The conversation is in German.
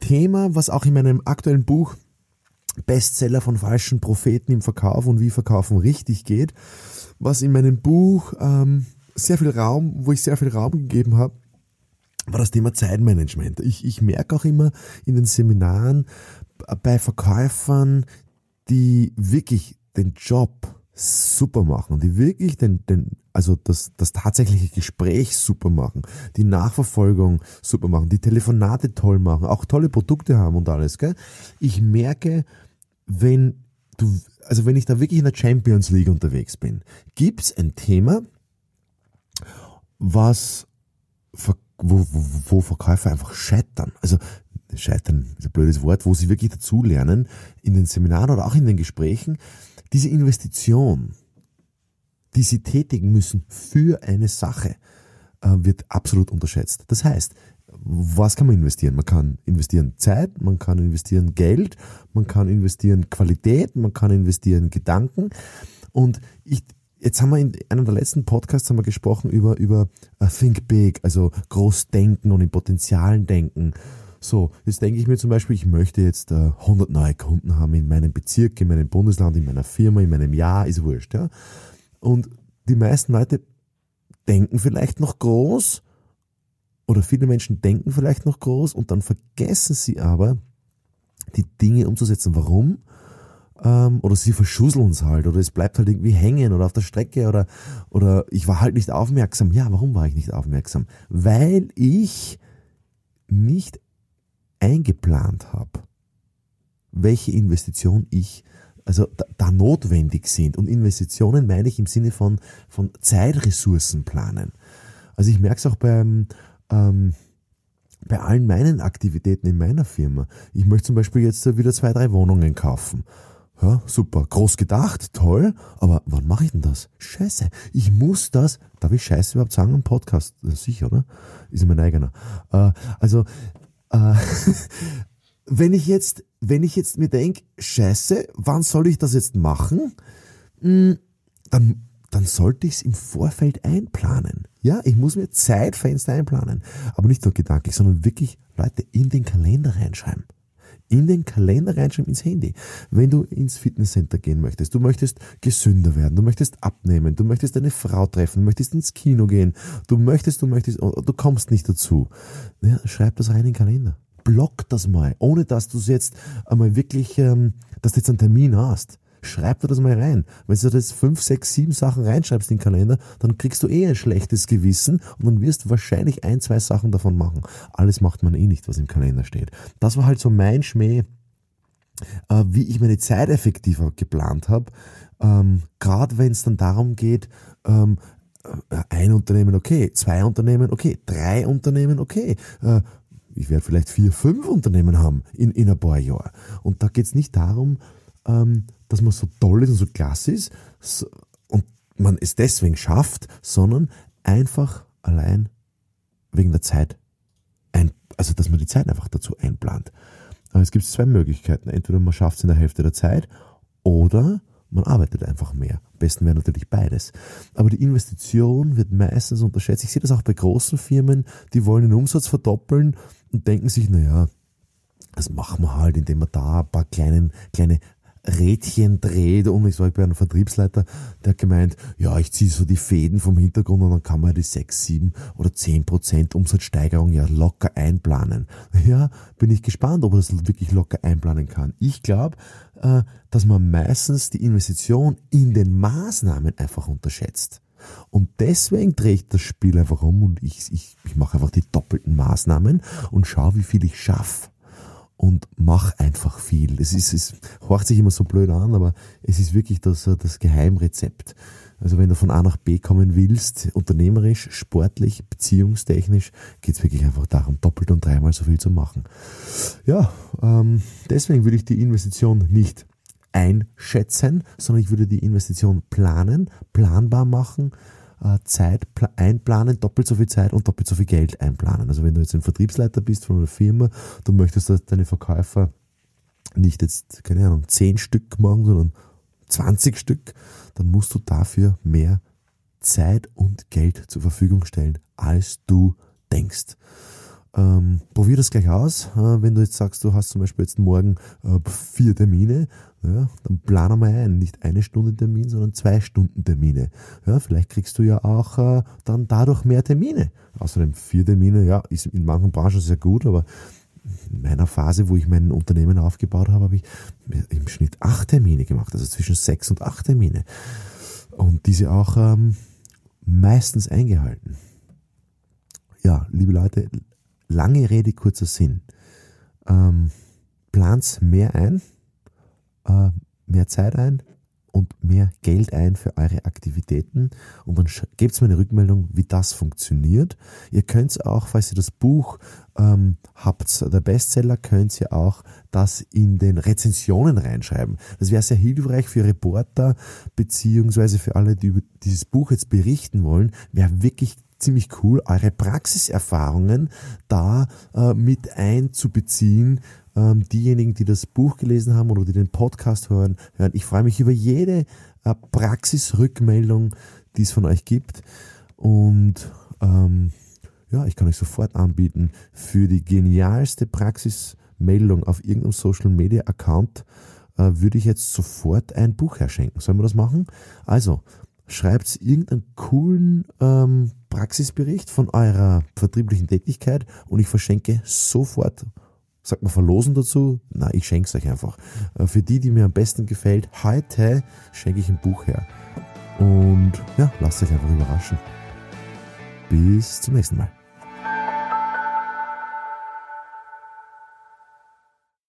Thema, was auch in meinem aktuellen Buch Bestseller von falschen Propheten im Verkauf und wie Verkaufen richtig geht, was in meinem Buch ähm, sehr viel Raum, wo ich sehr viel Raum gegeben habe, war das Thema Zeitmanagement. Ich, ich merke auch immer in den Seminaren bei Verkäufern, die wirklich den Job super machen, die wirklich den, den, also das, das tatsächliche Gespräch super machen, die Nachverfolgung super machen, die Telefonate toll machen, auch tolle Produkte haben und alles, gell? Ich merke, wenn du, also wenn ich da wirklich in der Champions League unterwegs bin, gibt's ein Thema, was, wo, wo, wo Verkäufer einfach scheitern. Also scheitern ist ein blödes Wort, wo sie wirklich dazulernen in den Seminaren oder auch in den Gesprächen, diese Investition, die sie tätigen müssen für eine Sache, äh, wird absolut unterschätzt. Das heißt, was kann man investieren? Man kann investieren Zeit, man kann investieren Geld, man kann investieren Qualität, man kann investieren Gedanken. Und ich, jetzt haben wir in einem der letzten Podcasts haben wir gesprochen über, über uh, Think Big, also groß denken und in Potenzialen denken. So, jetzt denke ich mir zum Beispiel, ich möchte jetzt äh, 100 neue Kunden haben in meinem Bezirk, in meinem Bundesland, in meiner Firma, in meinem Jahr, ist wurscht. Ja? Und die meisten Leute denken vielleicht noch groß oder viele Menschen denken vielleicht noch groß und dann vergessen sie aber, die Dinge umzusetzen. Warum? Ähm, oder sie verschusseln es halt oder es bleibt halt irgendwie hängen oder auf der Strecke oder, oder ich war halt nicht aufmerksam. Ja, warum war ich nicht aufmerksam? Weil ich nicht eingeplant habe, welche Investition ich also da, da, notwendig sind. Und Investitionen meine ich im Sinne von, von Zeitressourcen planen. Also ich merke es auch beim, ähm, bei allen meinen Aktivitäten in meiner Firma. Ich möchte zum Beispiel jetzt wieder zwei, drei Wohnungen kaufen. Ja, super, groß gedacht, toll, aber wann mache ich denn das? Scheiße, ich muss das, darf ich Scheiße überhaupt sagen im Podcast? Sicher, oder? Ist mein eigener. Äh, also äh, wenn ich jetzt, wenn ich jetzt mir denke, scheiße, wann soll ich das jetzt machen? Hm, dann, dann sollte ich es im Vorfeld einplanen. Ja, ich muss mir Zeitfenster einplanen. Aber nicht nur gedanklich, sondern wirklich, Leute, in den Kalender reinschreiben in den Kalender reinschreiben ins Handy. Wenn du ins Fitnesscenter gehen möchtest, du möchtest gesünder werden, du möchtest abnehmen, du möchtest eine Frau treffen, du möchtest ins Kino gehen, du möchtest, du möchtest, oh, du kommst nicht dazu. Ja, schreib das rein in den Kalender. Block das mal, ohne dass du es jetzt einmal wirklich, ähm, dass du jetzt einen Termin hast. Schreib dir das mal rein. Wenn du das fünf, sechs, sieben Sachen reinschreibst in den Kalender, dann kriegst du eh ein schlechtes Gewissen und dann wirst du wahrscheinlich ein, zwei Sachen davon machen. Alles macht man eh nicht, was im Kalender steht. Das war halt so mein Schmäh, äh, wie ich meine Zeit effektiver geplant habe. Ähm, Gerade wenn es dann darum geht, ähm, äh, ein Unternehmen okay, zwei Unternehmen okay, drei Unternehmen okay. Äh, ich werde vielleicht vier, fünf Unternehmen haben in, in ein paar Jahren. Und da geht es nicht darum, ähm, dass man so toll ist und so klasse ist so, und man es deswegen schafft, sondern einfach allein wegen der Zeit. Ein, also, dass man die Zeit einfach dazu einplant. Aber es gibt zwei Möglichkeiten. Entweder man schafft es in der Hälfte der Zeit oder man arbeitet einfach mehr. Am besten wäre natürlich beides. Aber die Investition wird meistens unterschätzt. Ich sehe das auch bei großen Firmen, die wollen den Umsatz verdoppeln und denken sich, naja, das machen wir halt, indem wir da ein paar kleinen, kleine Rädchen dreht und ich war bei einem Vertriebsleiter, der hat gemeint, ja, ich ziehe so die Fäden vom Hintergrund und dann kann man die 6, 7 oder 10 Prozent Umsatzsteigerung ja locker einplanen. Ja, bin ich gespannt, ob er das wirklich locker einplanen kann. Ich glaube, äh, dass man meistens die Investition in den Maßnahmen einfach unterschätzt. Und deswegen drehe ich das Spiel einfach um und ich, ich, ich mache einfach die doppelten Maßnahmen und schaue, wie viel ich schaffe und mach einfach viel. Es ist, es horcht sich immer so blöd an, aber es ist wirklich das, das Geheimrezept. Also wenn du von A nach B kommen willst, unternehmerisch, sportlich, beziehungstechnisch, geht es wirklich einfach darum, doppelt und dreimal so viel zu machen. Ja, ähm, deswegen würde ich die Investition nicht einschätzen, sondern ich würde die Investition planen, planbar machen, Zeit einplanen, doppelt so viel Zeit und doppelt so viel Geld einplanen. Also wenn du jetzt ein Vertriebsleiter bist von einer Firma, du möchtest, dass deine Verkäufer nicht jetzt, keine Ahnung, 10 Stück machen, sondern 20 Stück, dann musst du dafür mehr Zeit und Geld zur Verfügung stellen, als du denkst. Ähm, probier das gleich aus. Äh, wenn du jetzt sagst, du hast zum Beispiel jetzt morgen äh, vier Termine, ja, dann plane mal ein. Nicht eine Stunde Termin, sondern zwei Stunden Termine. Ja, vielleicht kriegst du ja auch äh, dann dadurch mehr Termine. Außerdem vier Termine, ja, ist in manchen Branchen sehr gut, aber in meiner Phase, wo ich mein Unternehmen aufgebaut habe, habe ich im Schnitt acht Termine gemacht, also zwischen sechs und acht Termine. Und diese auch ähm, meistens eingehalten. Ja, liebe Leute, lange Rede, kurzer Sinn. Ähm, plant's mehr ein, äh, mehr Zeit ein und mehr Geld ein für eure Aktivitäten und dann gebt mir eine Rückmeldung, wie das funktioniert. Ihr könnt auch, falls ihr das Buch ähm, habt, der Bestseller, könnt ihr auch das in den Rezensionen reinschreiben. Das wäre sehr hilfreich für Reporter beziehungsweise für alle, die über dieses Buch jetzt berichten wollen. Wäre wirklich ziemlich cool, eure Praxiserfahrungen da äh, mit einzubeziehen. Ähm, diejenigen, die das Buch gelesen haben oder die den Podcast hören, hören. Ich freue mich über jede äh, Praxisrückmeldung, die es von euch gibt. Und ähm, ja, ich kann euch sofort anbieten für die genialste Praxismeldung auf irgendeinem Social Media Account äh, würde ich jetzt sofort ein Buch herschenken. Sollen wir das machen? Also, schreibt irgendeinen coolen ähm, Praxisbericht von eurer vertrieblichen Tätigkeit und ich verschenke sofort, sagt man verlosen dazu? Na, ich schenke es euch einfach. Äh, für die, die mir am besten gefällt, heute schenke ich ein Buch her. Und ja, lasst euch einfach überraschen. Bis zum nächsten Mal.